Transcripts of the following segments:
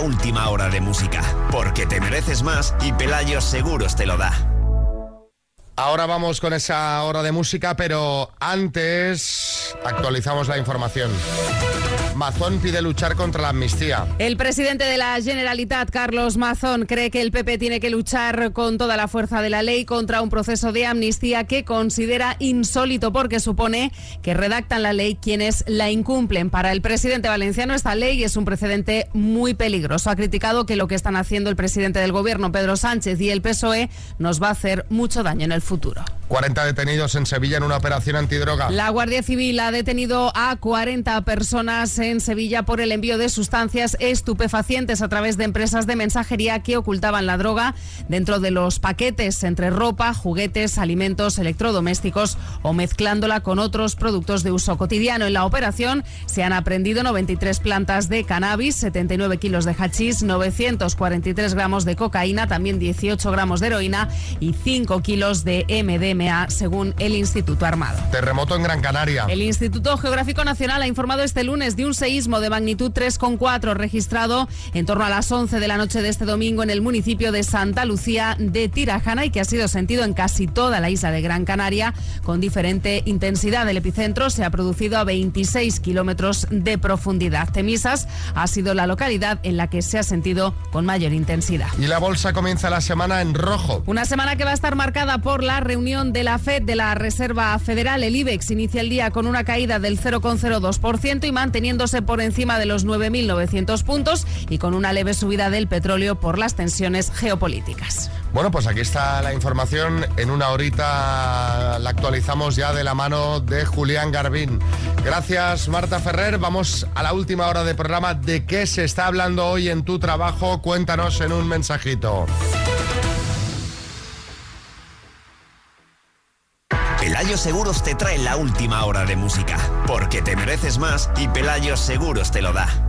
última hora de música, porque te mereces más y Pelayo Seguros te lo da. Ahora vamos con esa hora de música, pero antes actualizamos la información. Mazón pide luchar contra la amnistía. El presidente de la Generalitat, Carlos Mazón, cree que el PP tiene que luchar con toda la fuerza de la ley contra un proceso de amnistía que considera insólito porque supone que redactan la ley quienes la incumplen. Para el presidente valenciano esta ley es un precedente muy peligroso. Ha criticado que lo que están haciendo el presidente del gobierno, Pedro Sánchez, y el PSOE nos va a hacer mucho daño en el futuro. 40 detenidos en Sevilla en una operación antidroga. La Guardia Civil ha detenido a 40 personas en Sevilla por el envío de sustancias estupefacientes a través de empresas de mensajería que ocultaban la droga dentro de los paquetes entre ropa, juguetes, alimentos, electrodomésticos o mezclándola con otros productos de uso cotidiano. En la operación se han aprendido 93 plantas de cannabis, 79 kilos de hachís, 943 gramos de cocaína, también 18 gramos de heroína y 5 kilos de MDMA, según el Instituto Armado. Terremoto en Gran Canaria. El Instituto Geográfico Nacional ha informado este lunes de un seísmo de magnitud 3,4 registrado en torno a las 11 de la noche de este domingo en el municipio de Santa Lucía de Tirajana y que ha sido sentido en casi toda la isla de Gran Canaria con diferente intensidad. El epicentro se ha producido a 26 kilómetros de profundidad. Temisas ha sido la localidad en la que se ha sentido con mayor intensidad. Y la bolsa comienza la semana en rojo. Una semana que va a estar marcada por la reunión de la FED de la Reserva Federal. El IBEX inicia el día con una caída del 0,02% y manteniéndose por encima de los 9.900 puntos y con una leve subida del petróleo por las tensiones geopolíticas. Bueno, pues aquí está la información. En una horita la actualizamos ya de la mano de Julián Garbín. Gracias, Marta Ferrer. Vamos a la última hora de programa. ¿De qué se está hablando hoy en tu trabajo? Cuéntanos en un mensajito. Seguros te trae la última hora de música, porque te mereces más y Pelayo Seguros te lo da.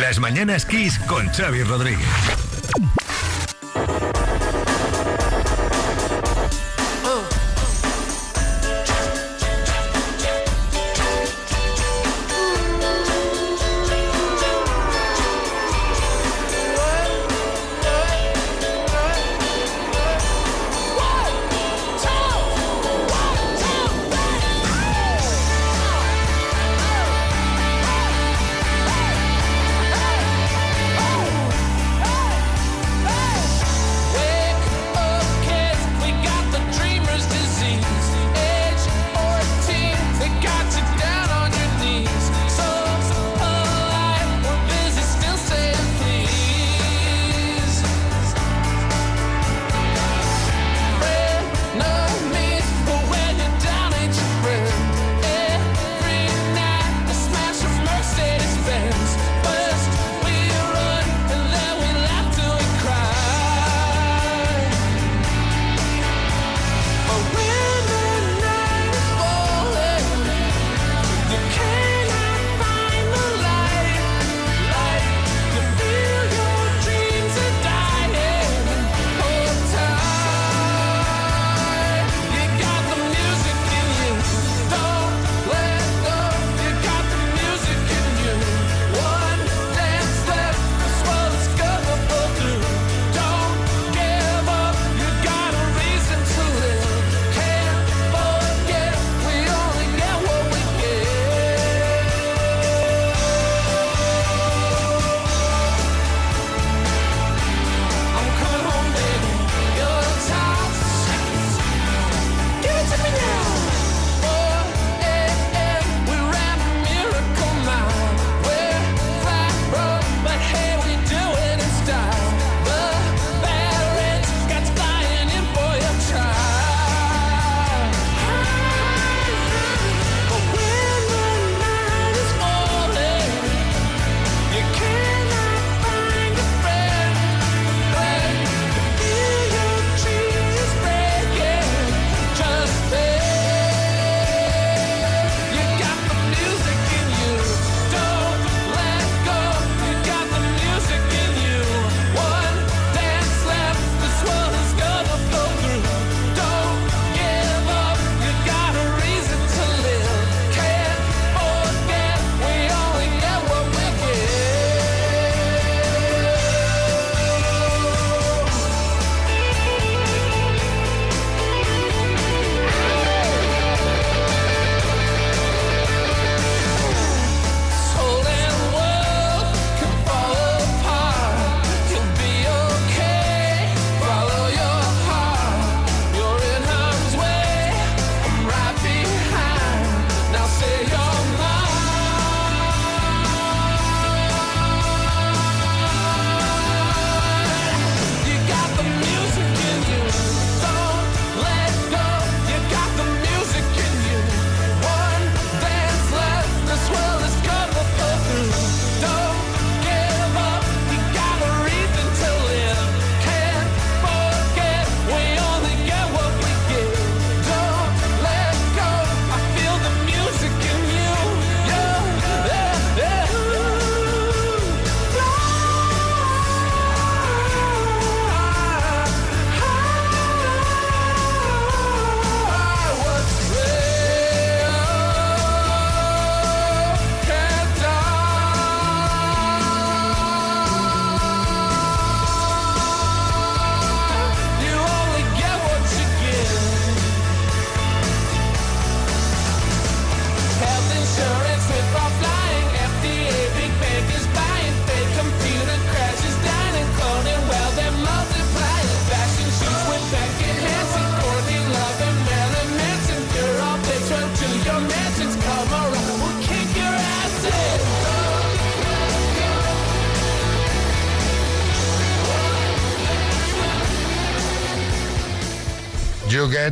Las mañanas Kiss con Xavi Rodríguez.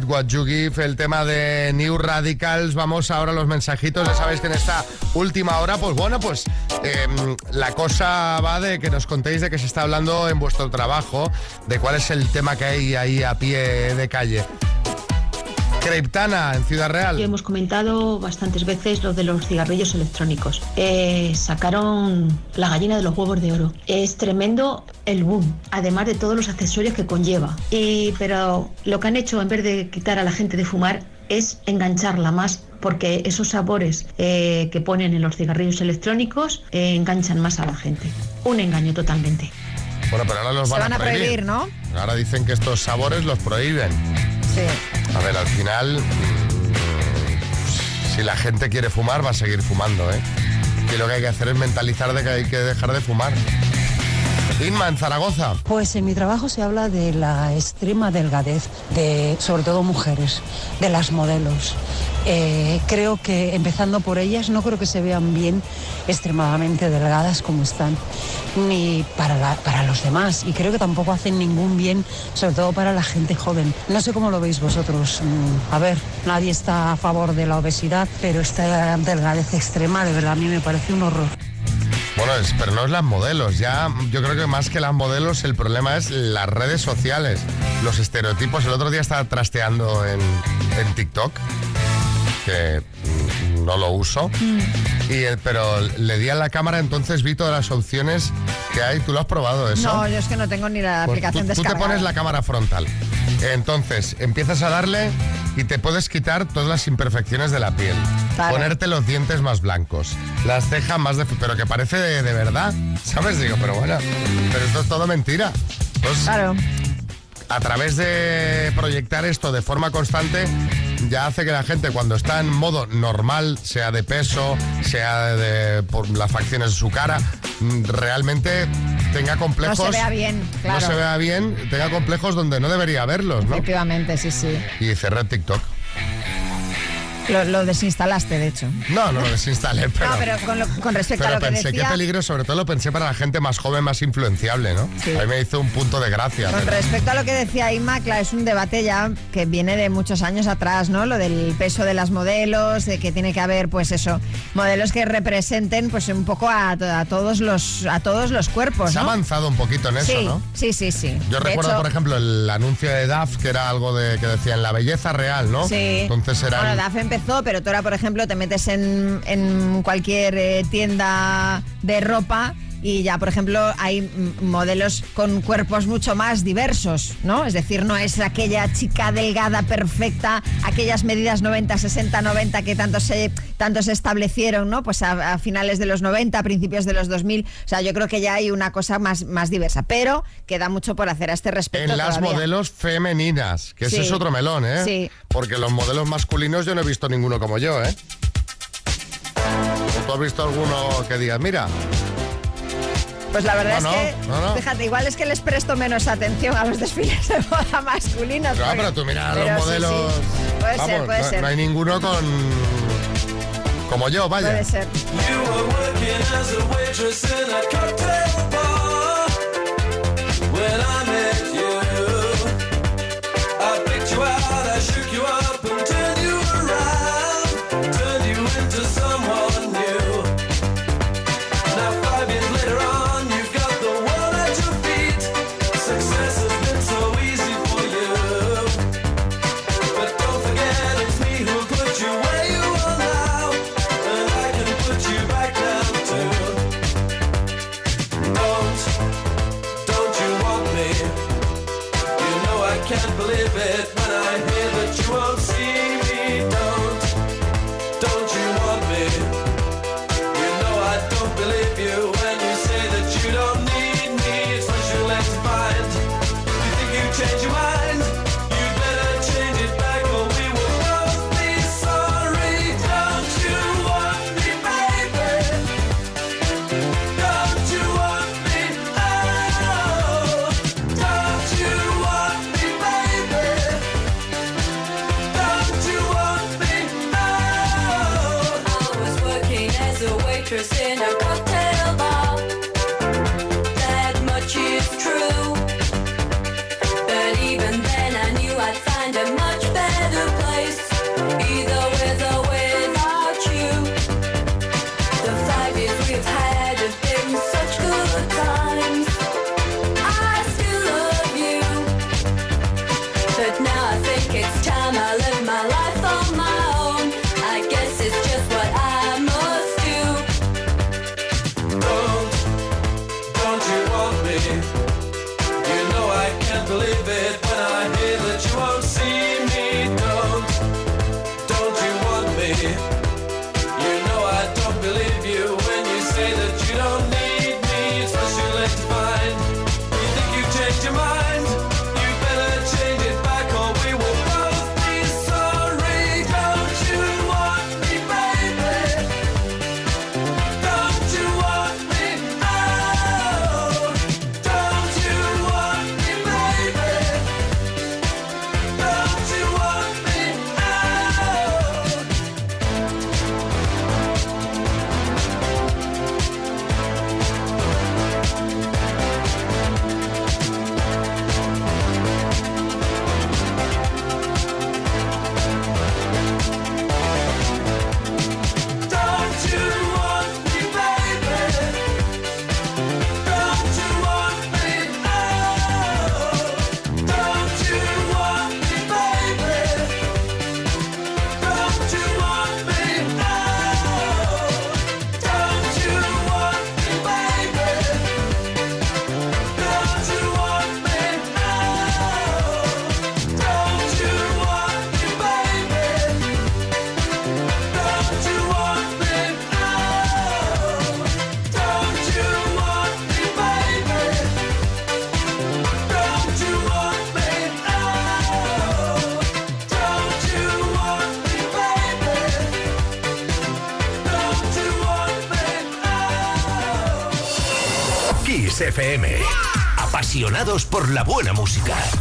What You Give, el tema de New Radicals. Vamos ahora a los mensajitos. Ya sabéis que en esta última hora, pues bueno, pues em, la cosa va de que nos contéis de qué se está hablando en vuestro trabajo, de cuál es el tema que hay ahí a pie de calle. Creiptana, en Ciudad Real. hemos comentado bastantes veces lo de los cigarrillos electrónicos. Eh, sacaron la gallina de los huevos de oro. Es tremendo el boom, además de todos los accesorios que conlleva. Y, pero lo que han hecho en vez de quitar a la gente de fumar es engancharla más porque esos sabores eh, que ponen en los cigarrillos electrónicos eh, enganchan más a la gente. Un engaño totalmente. Bueno, pero ahora los van, van a prohibir, ¿no? Ahora dicen que estos sabores los prohíben. Sí. A ver, al final, mm, si la gente quiere fumar, va a seguir fumando, ¿eh? Y lo que hay que hacer es mentalizar de que hay que dejar de fumar. Inma, en Zaragoza. Pues en mi trabajo se habla de la extrema delgadez de, sobre todo mujeres, de las modelos. Eh, creo que empezando por ellas, no creo que se vean bien extremadamente delgadas como están, ni para, para los demás. Y creo que tampoco hacen ningún bien, sobre todo para la gente joven. No sé cómo lo veis vosotros. Mm, A ver, nadie está a favor de la obesidad, pero esta delgadez extrema, de verdad, a mí me parece un horror. Bueno, es- pero no es las modelos. Ya, yo creo que más que las modelos, el problema es las redes sociales, los estereotipos. El otro día estaba trasteando en, en TikTok, que mm, no lo uso, y el- pero le di a la cámara, entonces vi todas las opciones que hay. ¿Tú lo has probado eso? No, yo es que no tengo ni la Pues aplicación tú, tú te descargada. pones la cámara frontal. Entonces, empiezas a darle y te puedes quitar todas las imperfecciones de la piel. Ponerte los dientes más blancos, las cejas más de... Pero que parece de, de verdad, ¿sabes? Digo, pero bueno, pero esto es todo mentira. Pues, Claro. a través de proyectar esto de forma constante, ya hace que la gente cuando está en modo normal, sea de peso, sea de por las facciones de su cara, mm, realmente tenga No complejos. se vea bien, claro. No se vea bien, tenga complejos donde no debería haberlos, ¿no? Efectivamente, sí, sí. Y cerré TikTok. Lo, lo desinstalaste, de hecho. No, no lo desinstalé, pero. no, pero con, lo- con respecto pero a lo que pensé decía... qué peligro, sobre todo lo pensé para la gente más joven, más influenciable, ¿no? Sí. A mí me hizo un punto de gracia. Con pero- respecto a lo que decía Inma, claro, es un debate ya que viene de muchos años atrás, ¿no? Lo del peso de las modelos, de que tiene que haber, pues eso, modelos que representen, pues un poco a, to- a todos los a todos los cuerpos, Se ha avanzado un poquito en eso, sí, ¿no? sí, sí, sí. Yo De recuerdo, hecho, por ejemplo, el anuncio de DAF, que era algo de que decían la belleza real, ¿no? Sí. Entonces era. Bueno, DAF empezó, pero tú ahora, por ejemplo, te metes en, en cualquier eh, tienda de ropa y ya, por ejemplo, hay modelos con cuerpos mucho más diversos, ¿no? Es decir, no es aquella chica delgada, perfecta, aquellas medidas 90, 60, 90 que tanto se, tanto se establecieron, ¿no? Pues a, a finales de los 90, a principios de los 2000. O sea, yo creo que ya hay una cosa más, más diversa, pero queda mucho por hacer a este respecto. En las todavía. modelos femeninas, que ese Sí. es otro melón, ¿eh? Sí. Porque los modelos masculinos yo no he visto ninguno como yo, ¿eh? ¿O ¿Tú has visto alguno que digas, mira, Pues la verdad No, es no, que, no, no. fíjate, igual es que les presto menos atención a los desfiles de moda masculinos. Claro, porque- pero tú mira pero los sí, modelos. sí. Puede Vamos, ser, puede no, ser. no hay ninguno con. Como yo, vaya. Puede ser. You la buena música.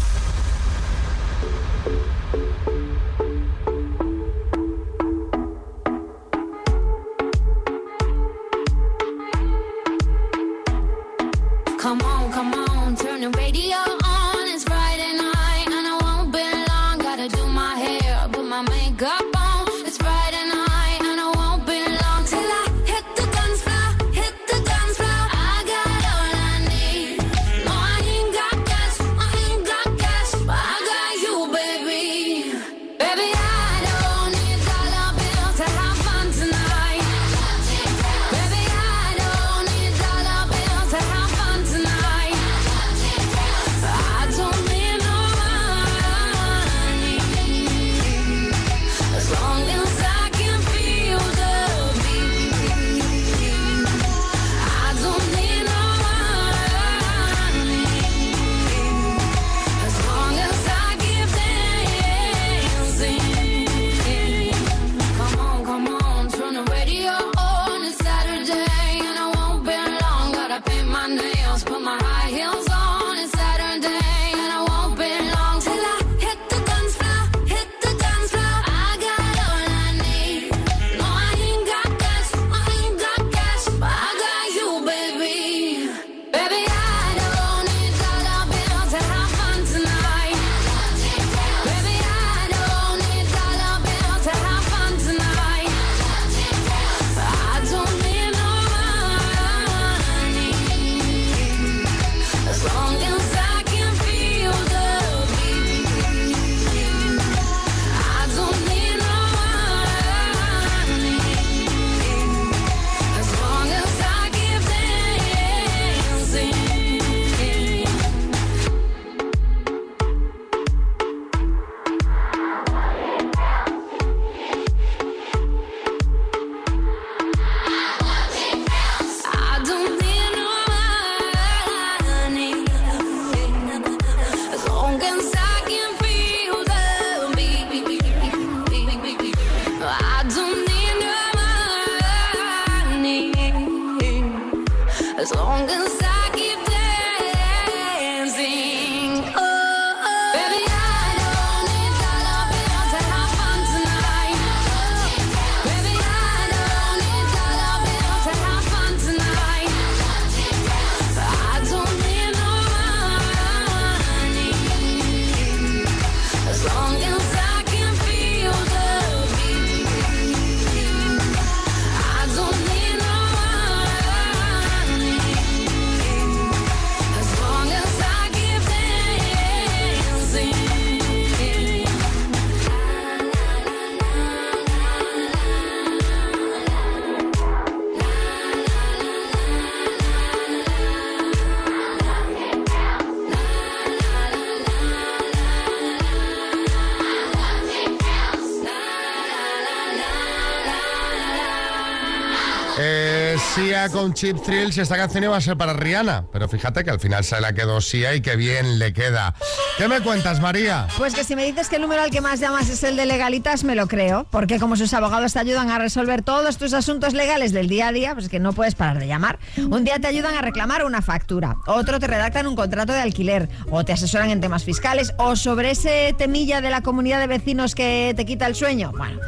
Con Chip Thrills, esta canción iba a ser para Rihanna, pero fíjate que al final se la quedó Sia y que bien le queda. ¿Qué me cuentas, María? Pues que si me dices que el número al que más llamas es el de legalitas, me lo creo, porque como sus abogados te ayudan a resolver todos tus asuntos legales del día a día, pues que no puedes parar de llamar. Un día te ayudan a reclamar una factura, otro te redactan un contrato de alquiler, o te asesoran en temas fiscales, o sobre ese temilla de la comunidad de vecinos que te quita el sueño. Bueno,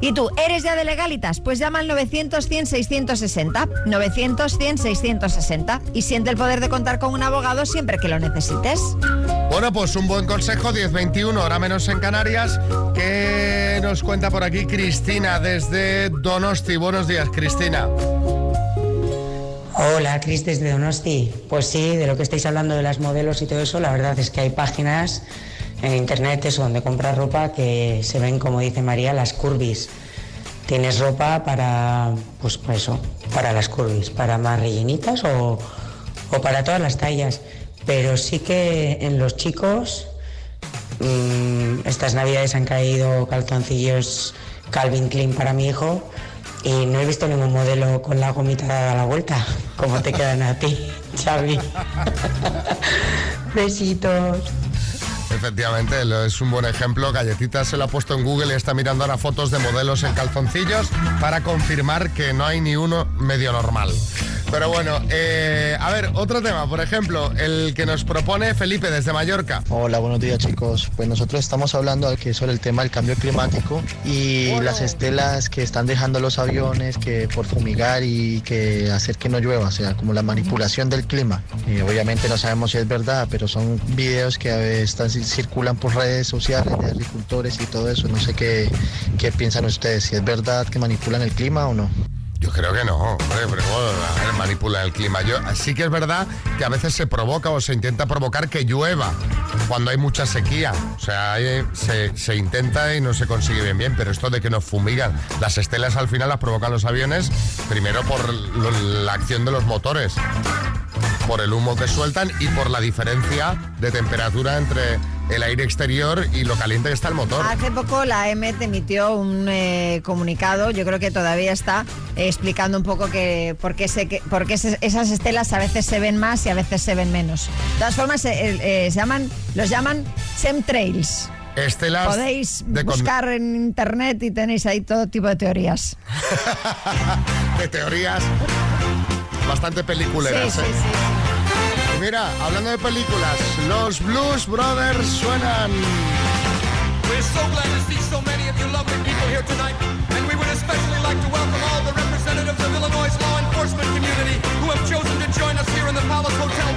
¿y tú eres ya de legalitas? Pues llama al 900 100 660, 900 100 660 y siente el poder de contar con un abogado siempre que lo necesites. Bueno, pues un buen consejo, 10.21, hora menos en Canarias. ¿Qué nos cuenta por aquí Cristina desde Donosti? Buenos días, Cristina. Hola, Cris desde Donosti. Pues sí, de lo que estáis hablando de las modelos y todo eso, la verdad es que hay páginas en internet eso, donde compras ropa que se ven, como dice María, las curvis. Tienes ropa para, pues eso, para las curvis, para más rellenitas o, o para todas las tallas. Pero sí que en los chicos, mm, estas navidades han caído calzoncillos Calvin Klein para mi hijo y no he visto ningún modelo con la gomita dada la vuelta. como te quedan a ti, Xavi? Besitos. Efectivamente, es un buen ejemplo. Galletita se lo ha puesto en Google y está mirando ahora fotos de modelos en calzoncillos para confirmar que no hay ni uno medio normal. Pero bueno, eh, a ver, otro tema, por ejemplo, el que nos propone Felipe desde Mallorca. Hola, buenos días chicos. Pues nosotros estamos hablando aquí sobre el tema del cambio climático y las estelas que están dejando los aviones que por fumigar y que hacer que no llueva, o sea, como la manipulación del clima. Y obviamente no sabemos si es verdad, pero son videos que están, circulan por redes sociales de agricultores y todo eso. No sé qué, qué piensan ustedes, si es verdad que manipulan el clima o no. Yo creo que no, hombre, pero ¿cómo a ver, manipula el clima? Yo, sí que es verdad que a veces se provoca o se intenta provocar que llueva cuando hay mucha sequía. O sea, hay- se, se intenta y no se consigue bien bien, pero esto de que nos fumigan, las estelas al final las provocan los aviones, primero por la acción de los motores, por el humo que sueltan y por la diferencia de temperatura entre el aire exterior y lo caliente que está el motor. Hace poco la EMET emitió un eh, comunicado, yo creo que todavía está eh, explicando un poco que por qué, se, que- por qué se- esas estelas a veces se ven más y a veces se ven menos. De todas formas, eh, eh, se llaman, los llaman chemtrails. Estelas Podéis de buscar en internet y tenéis ahí todo tipo de teorías. de teorías bastante peliculeras. Sí, sí, ¿eh? Mira, hablando de películas, los Blues Brothers suenan. We're so glad to see so many of you lovely people here tonight. And we would especially like to welcome all the representatives of Illinois' law enforcement community who have chosen to join us here in the Palace Hotel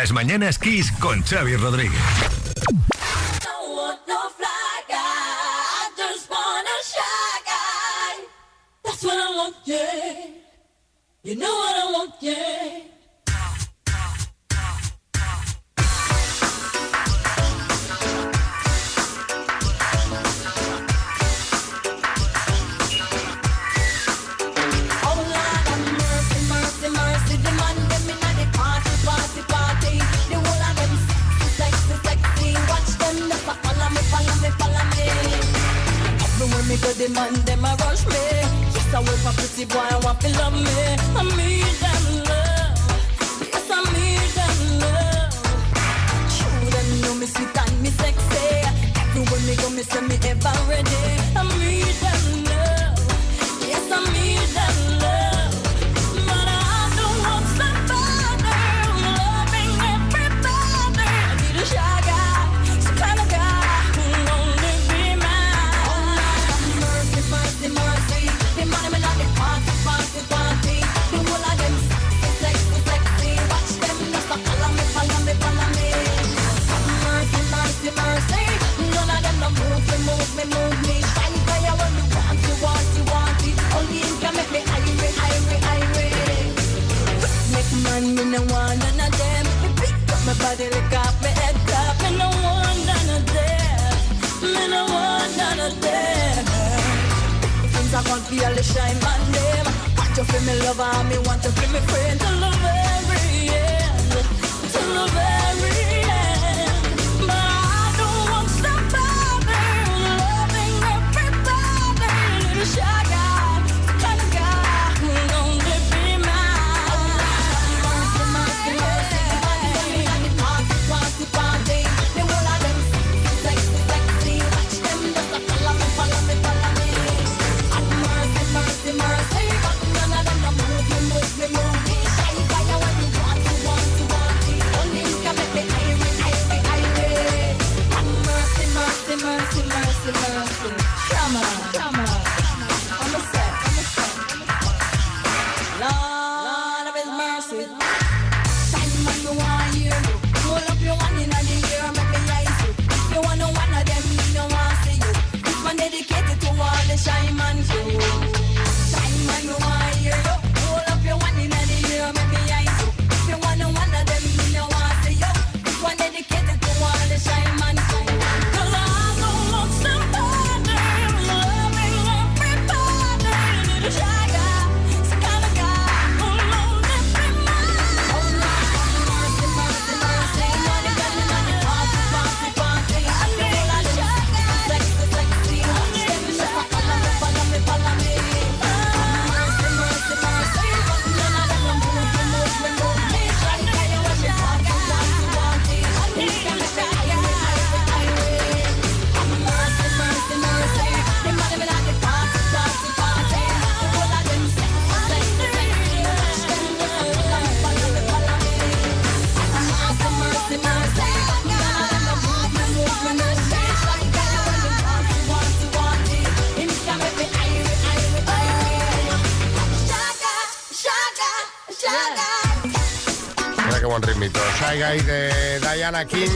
Las mañanas Kiss con Xavi Rodríguez. King,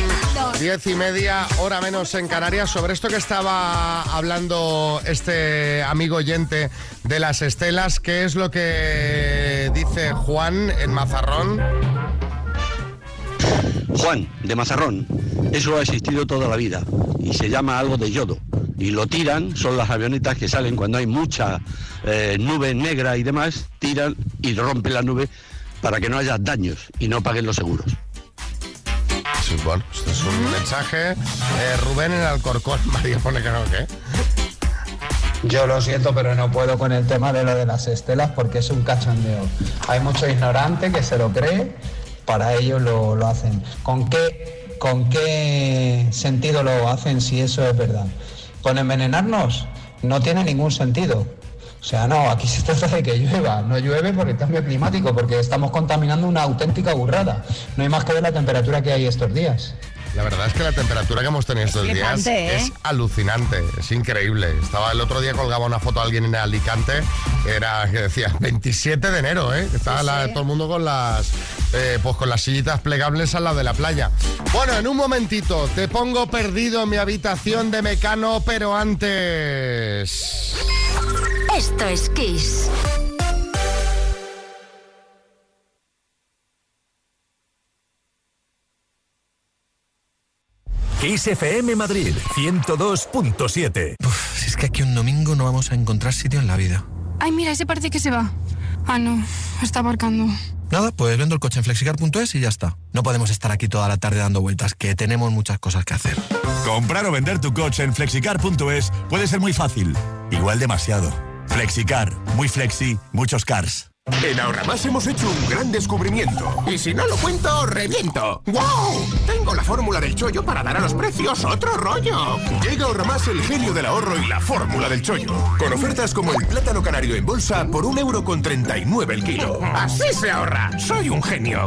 diez y media, hora menos en Canarias. Sobre esto que estaba hablando este amigo oyente de las estelas, ¿qué es lo que dice Juan en Mazarrón? Juan, de Mazarrón, eso ha existido toda la vida y se llama algo de yodo. Y lo tiran, son las avionetas que salen cuando hay mucha eh, nube negra y demás, tiran y rompen la nube para que no haya daños y no paguen los seguros. Es un mensaje. Eh, Rubén en Alcorcón, María pone que no, ¿qué? Yo lo siento, pero no puedo con el tema de lo de las estelas porque es un cachondeo. Hay mucho ignorante que se lo cree, para ello lo, lo hacen. ¿Con qué, ¿Con qué sentido lo hacen si eso es verdad? ¿Con envenenarnos? No tiene ningún sentido. O sea, no, aquí se trata de que llueva. No llueve por el cambio climático, porque estamos contaminando una auténtica burrada. No hay más que ver la temperatura que hay estos días. La verdad es que la temperatura que hemos tenido estos días ¿eh? es alucinante, es increíble. Estaba el otro día colgaba una foto a alguien en Alicante, era que decía 27 de enero, ¿eh? Estaba la- todo el mundo con las eh, pues con las sillitas plegables al lado de la playa. Bueno, en un momentito te pongo perdido en mi habitación de Mecano, pero antes. Esto es Kiss. Kiss FM Madrid 102.7. Si es que aquí un domingo no vamos a encontrar sitio en la vida. Ay, mira, ese parece que se va. Ah, no, está aparcando. Nada, pues vendo el coche en flexicar.es y ya está. No podemos estar aquí toda la tarde dando vueltas, que tenemos muchas cosas que hacer. Comprar o vender tu coche en flexicar.es puede ser muy fácil. igual demasiado. Flexicar, muy flexi, muchos cars. En Ahorramás hemos hecho un gran descubrimiento. Y si no lo cuento, reviento. ¡Wow! Tengo la fórmula del chollo para dar a los precios otro rollo. Llega Ahorramás el genio del ahorro y la fórmula del chollo. Con ofertas como el plátano canario en bolsa por un euro con 39 el kilo. Así se ahorra. Soy un genio.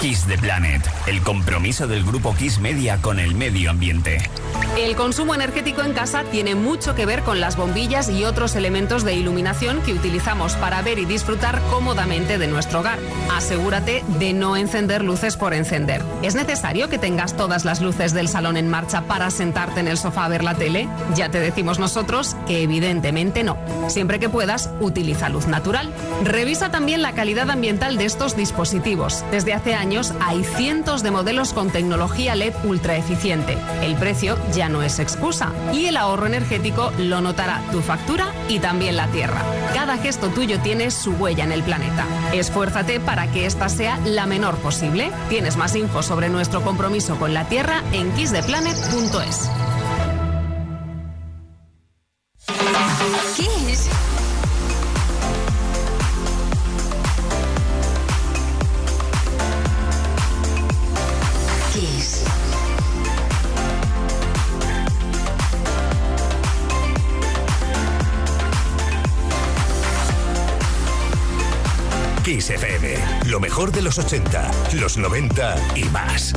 Kiss the Planet, el compromiso del grupo Kiss Media con el medio ambiente. El consumo energético en casa tiene mucho que ver con las bombillas y otros elementos de iluminación que utilizamos para ver y disfrutar cómodamente de nuestro hogar. Asegúrate de no encender luces por encender. ¿Es necesario que tengas todas las luces del salón en marcha para sentarte en el sofá a ver la tele? Ya te decimos nosotros que evidentemente no. Siempre que puedas, utiliza luz natural. Revisa también la calidad ambiental de estos dispositivos. Desde hace años hay cientos de modelos con tecnología LED ultra eficiente. El precio ya no es excusa y el ahorro energético lo notará tu factura y también la Tierra. Cada gesto tuyo tiene su huella en el planeta. Esfuérzate para que esta sea la menor posible. Tienes más info sobre nuestro compromiso con la Tierra en kisstheplanet.es. los 80, los 90 y más.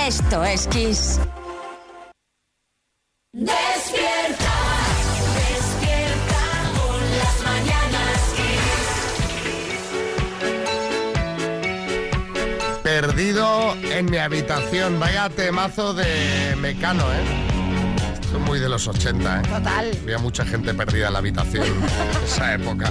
Esto es Kiss. Despierta, despierta con las mañanas Perdido en mi habitación. Vaya temazo de Mecano, ¿eh? Esto es muy de los 80, ¿eh? Total. Había mucha gente perdida en la habitación en esa época.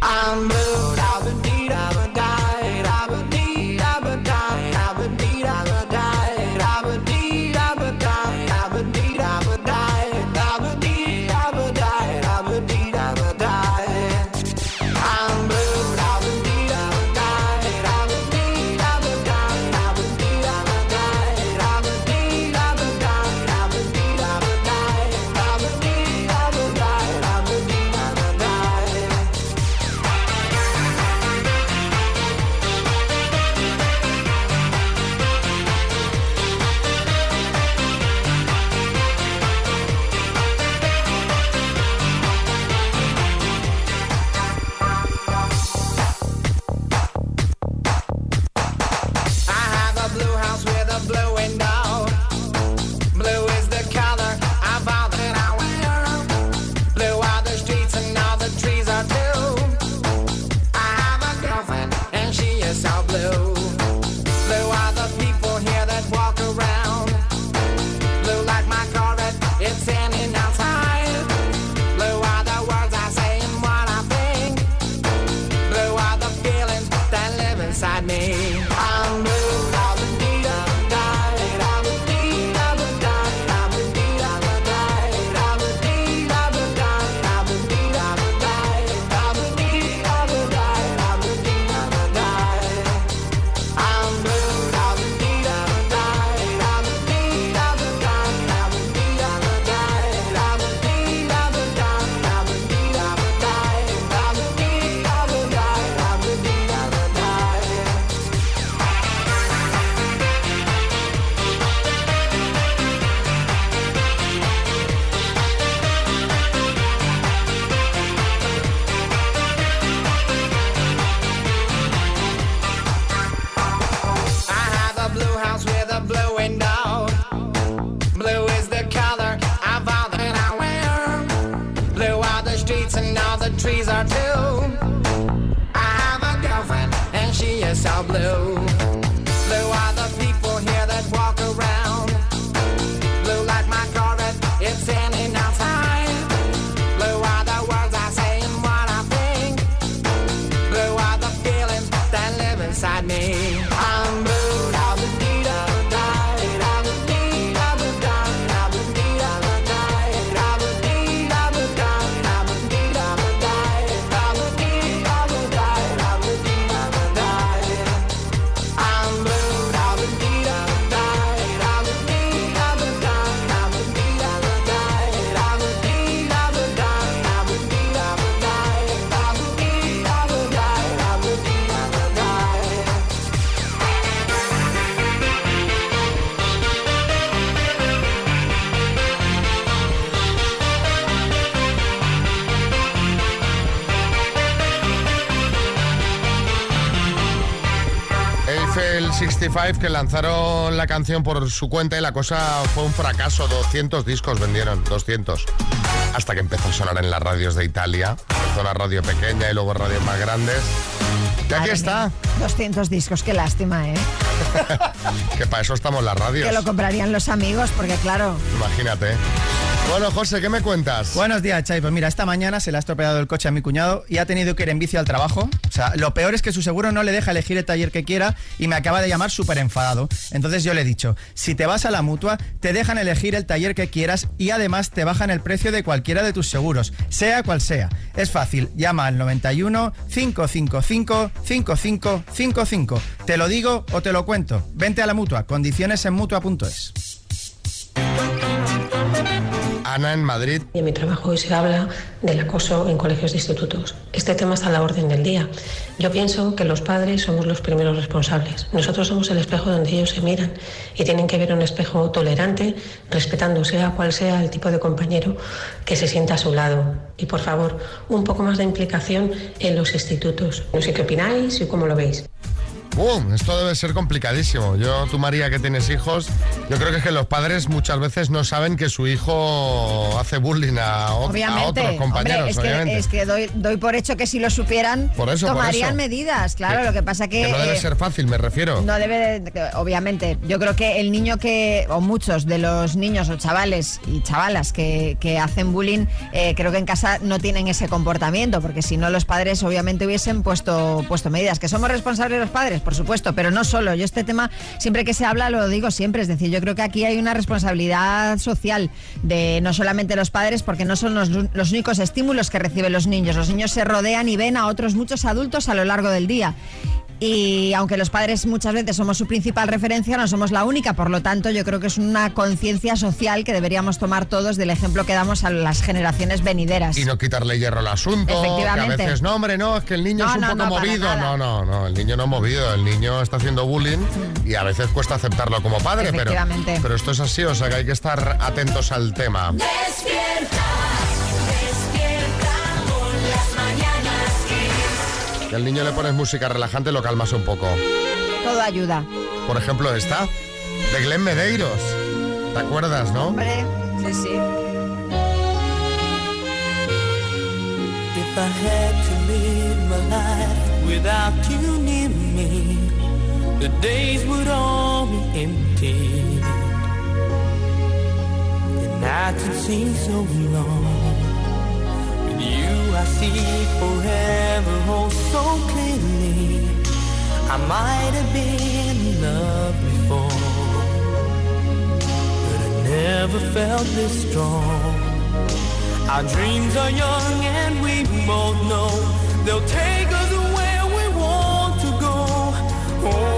I'm blue, I've been 25 que lanzaron la canción por su cuenta y la cosa fue un fracaso. 200 discos vendieron, 200. Hasta que empezó a sonar en las radios de Italia. Empezó la radio pequeña y luego radios más grandes. Y aquí está. 200 discos, qué lástima, ¿eh? que para eso estamos las radios. Que lo comprarían los amigos, porque claro. Imagínate. Bueno, José, ¿qué me cuentas? Buenos días, Chay. Pues mira, esta mañana se le ha estropeado el coche a mi cuñado y ha tenido que ir en bici al trabajo. O sea, lo peor es que su seguro no le deja elegir el taller que quiera y me acaba de llamar súper enfadado. Entonces yo le he dicho, si te vas a la mutua, te dejan elegir el taller que quieras y además te bajan el precio de cualquiera de tus seguros, sea cual sea. Es fácil, llama al 91 555 5555. Te lo digo o te lo cuento. Vente a la mutua, condiciones en mutua.es. Ana en Madrid. En mi trabajo hoy se habla del acoso en colegios de institutos. Este tema está a la orden del día. Yo pienso que los padres somos los primeros responsables. Nosotros somos el espejo donde ellos se miran y tienen que ver un espejo tolerante, respetando sea cual sea el tipo de compañero que se sienta a su lado. Y por favor, un poco más de implicación en los institutos. No sé qué opináis y cómo lo veis. Esto debe ser complicadísimo. Yo, tú María, que tienes hijos, yo creo que es que los padres muchas veces no saben que su hijo hace bullying a, otros compañeros, hombre, es obviamente. que, es que doy, doy por hecho que si lo supieran, Por eso, por tomarían eso. medidas. Claro, Que- lo que pasa que... que no debe eh, ser fácil, me refiero. No debe, obviamente. Yo creo que el niño que, o muchos de los niños o chavales y chavalas que, que hacen bullying, eh, creo que en casa no tienen ese comportamiento, porque si no los padres obviamente hubiesen puesto, puesto medidas. Que somos responsables los padres, por supuesto, pero no solo. Yo este tema, siempre que se habla, lo digo siempre. Es decir, yo creo que aquí hay una responsabilidad social de no solamente los padres, porque no son los, los únicos estímulos que reciben los niños. Los niños se rodean y ven a otros muchos adultos a lo largo del día. Y aunque los padres muchas veces somos su principal referencia, no somos la única. Por lo tanto, yo creo que es una conciencia social que deberíamos tomar todos del ejemplo que damos a las generaciones venideras. Y no quitarle hierro al asunto. Que a Efectivamente. veces, no, hombre, no, es que el niño No, es un no, poco no, movido. No, no, no, el niño no es movido. El niño está haciendo bullying y a veces cuesta aceptarlo como padre, pero, Efectivamente. pero esto es así, o sea que hay que estar atentos al tema. Despierta al niño le pones música relajante, lo calmas un poco. Todo ayuda. Por ejemplo, esta, de Glenn Medeiros. ¿Te acuerdas, no? Hombre, sí, sí. If I had to live my life without you near me, the days would all be empty. The nights would seem so long. I see forever oh so clearly. I might have been in love before, but I never felt this strong. Our dreams are young and we both know they'll take us where we want to go. Hold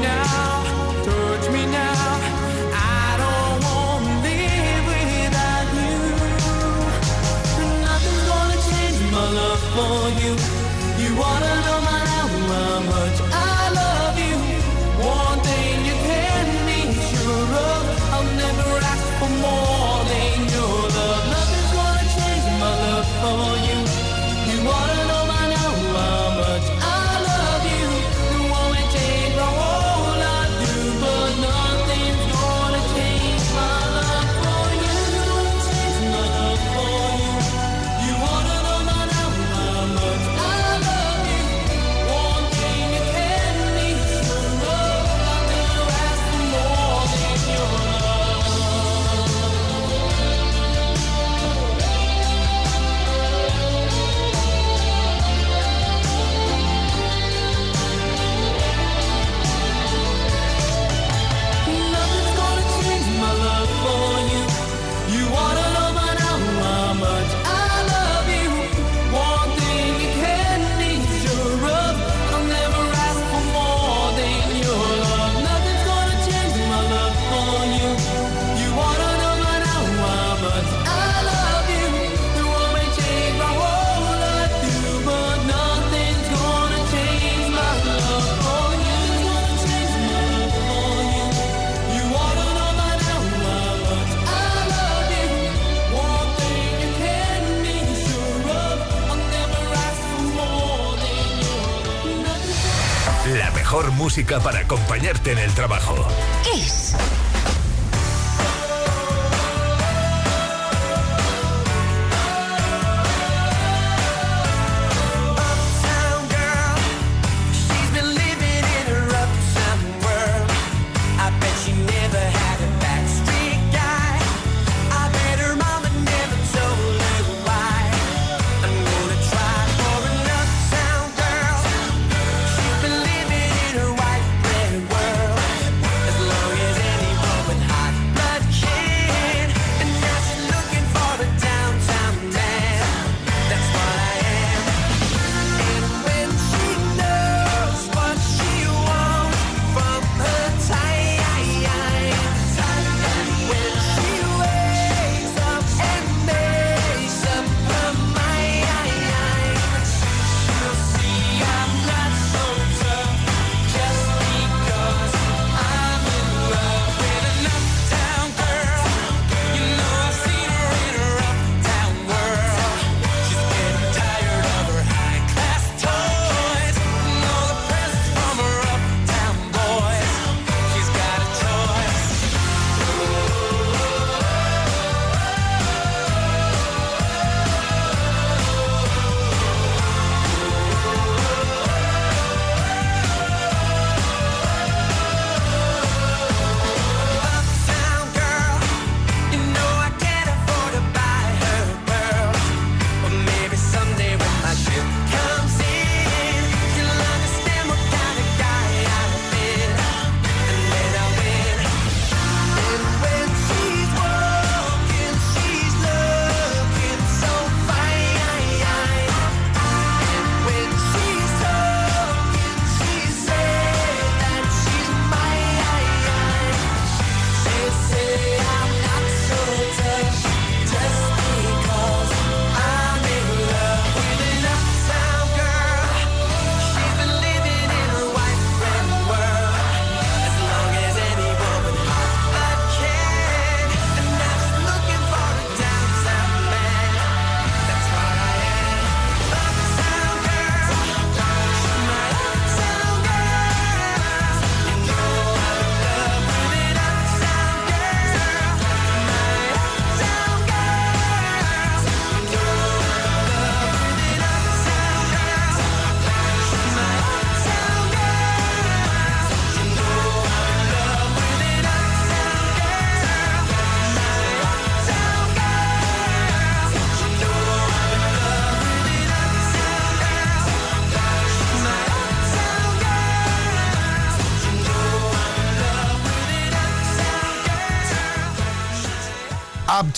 now, para acompañarte en el trabajo.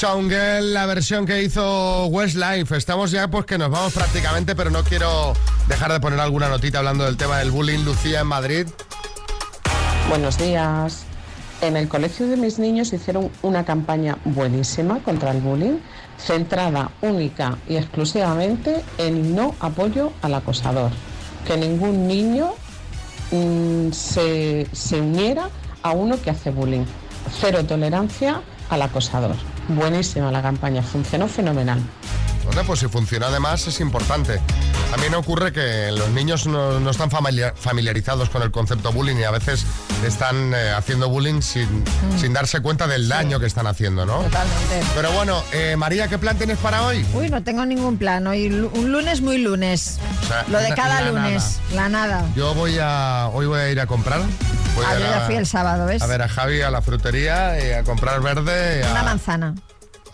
Girl, la versión que hizo Westlife. Estamos ya pues que nos vamos prácticamente, pero no quiero dejar de poner alguna notita hablando del tema del bullying. Lucía en Madrid. Buenos días. En el colegio de mis niños hicieron una campaña buenísima contra el bullying, centrada única y exclusivamente en no apoyo al acosador. Que ningún niño mm, se, se uniera a uno que hace bullying. Cero tolerancia al acosador. Buenísima la campaña, funcionó fenomenal. Bueno, pues si funciona además es importante. También ocurre que los niños no, no están familiar- familiarizados con el concepto bullying y a veces están eh, haciendo bullying sin, sin darse cuenta del daño que están haciendo, ¿no? Totalmente. Pero bueno, eh, María, ¿qué plan tienes para hoy? Uy, no tengo ningún plan. Hoy un lunes muy lunes. O sea, Lo de cada la lunes. La nada. Yo voy a, hoy voy a ir a comprar. A yo ya fui el sábado, ¿ves? A ver a Javi a la frutería y a comprar verde, Una a, manzana.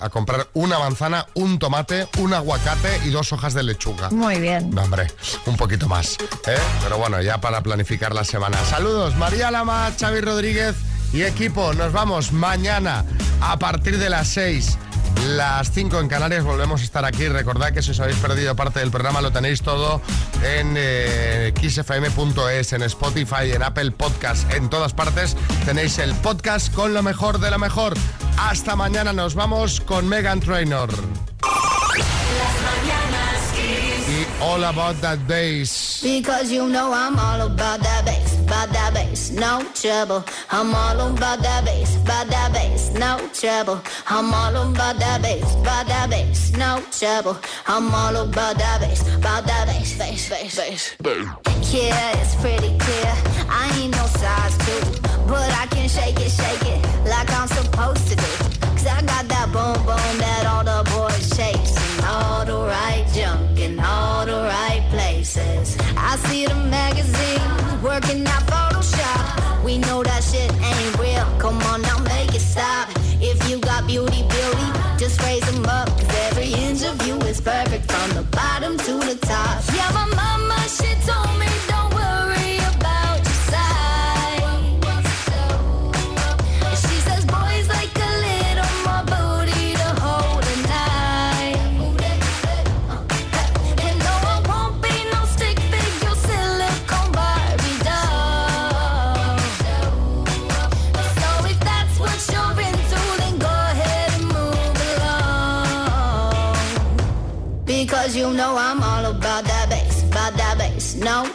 a comprar una manzana, un tomate, un aguacate y dos hojas de lechuga. Muy bien. No, hombre, un poquito más. ¿eh? Pero bueno, ya para planificar la semana. Saludos, María Lama, Xavi Rodríguez y equipo. Nos vamos mañana a partir de las 6. Las 5 en Canarias volvemos a estar aquí. Recordad que si os habéis perdido parte del programa lo tenéis todo en eh, kissfm.es, en Spotify, en Apple Podcast, en todas partes. Tenéis el podcast con lo mejor de lo mejor. Hasta mañana nos vamos con Megan Trainor. All About That Bass. Because you know I'm all about that bass, about that bass, no trouble. I'm all about that bass, about that bass, no trouble. I'm all about that bass, about that bass, no trouble. I'm all about that bass, about that bass, bass, bass, bass. Yeah, it's pretty clear. I ain't no size two, but I can shake it, shake it like I'm supposed to do. Beauty,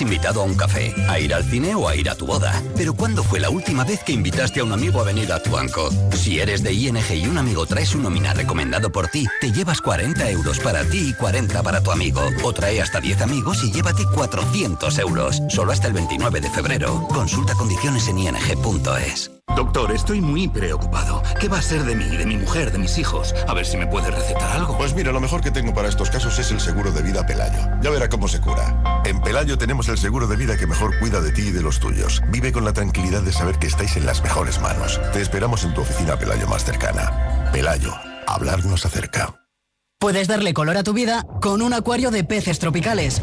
invitado a un café, a ir al cine o a ir a tu boda. Pero ¿cuándo fue la última vez que invitaste a un amigo a venir a tu banco? Si eres de ING y un amigo trae su nómina recomendado por ti, te llevas 40 euros para ti y 40 para tu amigo. O trae hasta 10 amigos y llévate 400 euros. Solo hasta el 29 de febrero. Consulta condiciones en ing.es. Doctor, estoy muy preocupado. ¿Qué va a ser de mí, de mi mujer, de mis hijos? A ver si me puede recetar algo. Pues mira, lo mejor que tengo para estos casos es el seguro de vida Pelayo. Ya verá cómo se cura. En Pelayo tenemos el seguro de vida que mejor cuida de ti y de los tuyos. Vive con la tranquilidad de saber que estáis en las mejores manos. Te esperamos en tu oficina Pelayo más cercana. Pelayo, hablar nos acerca. Puedes darle color a tu vida con un acuario de peces tropicales.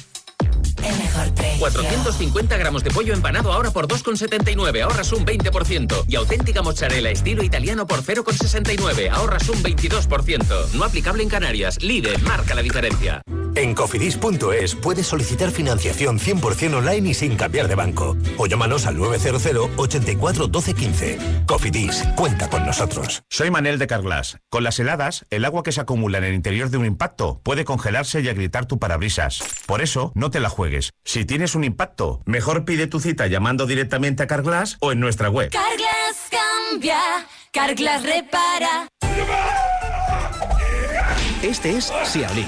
el mejor precio. 450 gramos de pollo empanado ahora por 2,79, ahorras un 20%. Y auténtica mozzarella estilo italiano por 0,69, ahorras un 22%. No aplicable en Canarias. Lidl marca la diferencia. En cofidis.es puedes solicitar financiación 100% online y sin cambiar de banco. O llámanos al 900 84 12 15. Cofidis, cuenta con nosotros. Soy Manel de Carglass. Con las heladas, el agua que se acumula en el interior de un impacto puede congelarse y agrietar tu parabrisas. Por eso, no te la juegues. Si tienes un impacto, mejor pide tu cita llamando directamente a Carglass o en nuestra web. Carglass cambia, Carglass repara. Este es Xiaolin,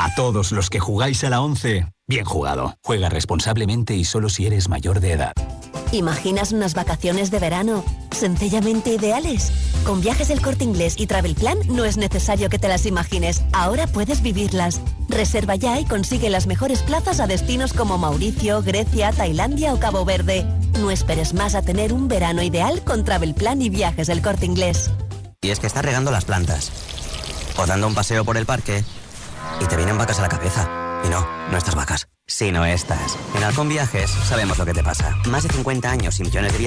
A todos los que jugáis a la 11, bien jugado. Juega responsablemente y solo si eres mayor de edad. ¿Imaginas unas vacaciones de verano sencillamente ideales? Con viajes del corte inglés y Travel Plan no es necesario que te las imagines, ahora puedes vivirlas. Reserva ya y consigue las mejores plazas a destinos como Mauricio, Grecia, Tailandia o Cabo Verde. No esperes más a tener un verano ideal con Travel Plan y viajes del corte inglés. Y es que estás regando las plantas. O dando un paseo por el parque. Y te vienen vacas a la cabeza. Y no, no estas vacas, sino estas. En Halcón Viajes sabemos lo que te pasa. Más de 50 años y millones de viajes.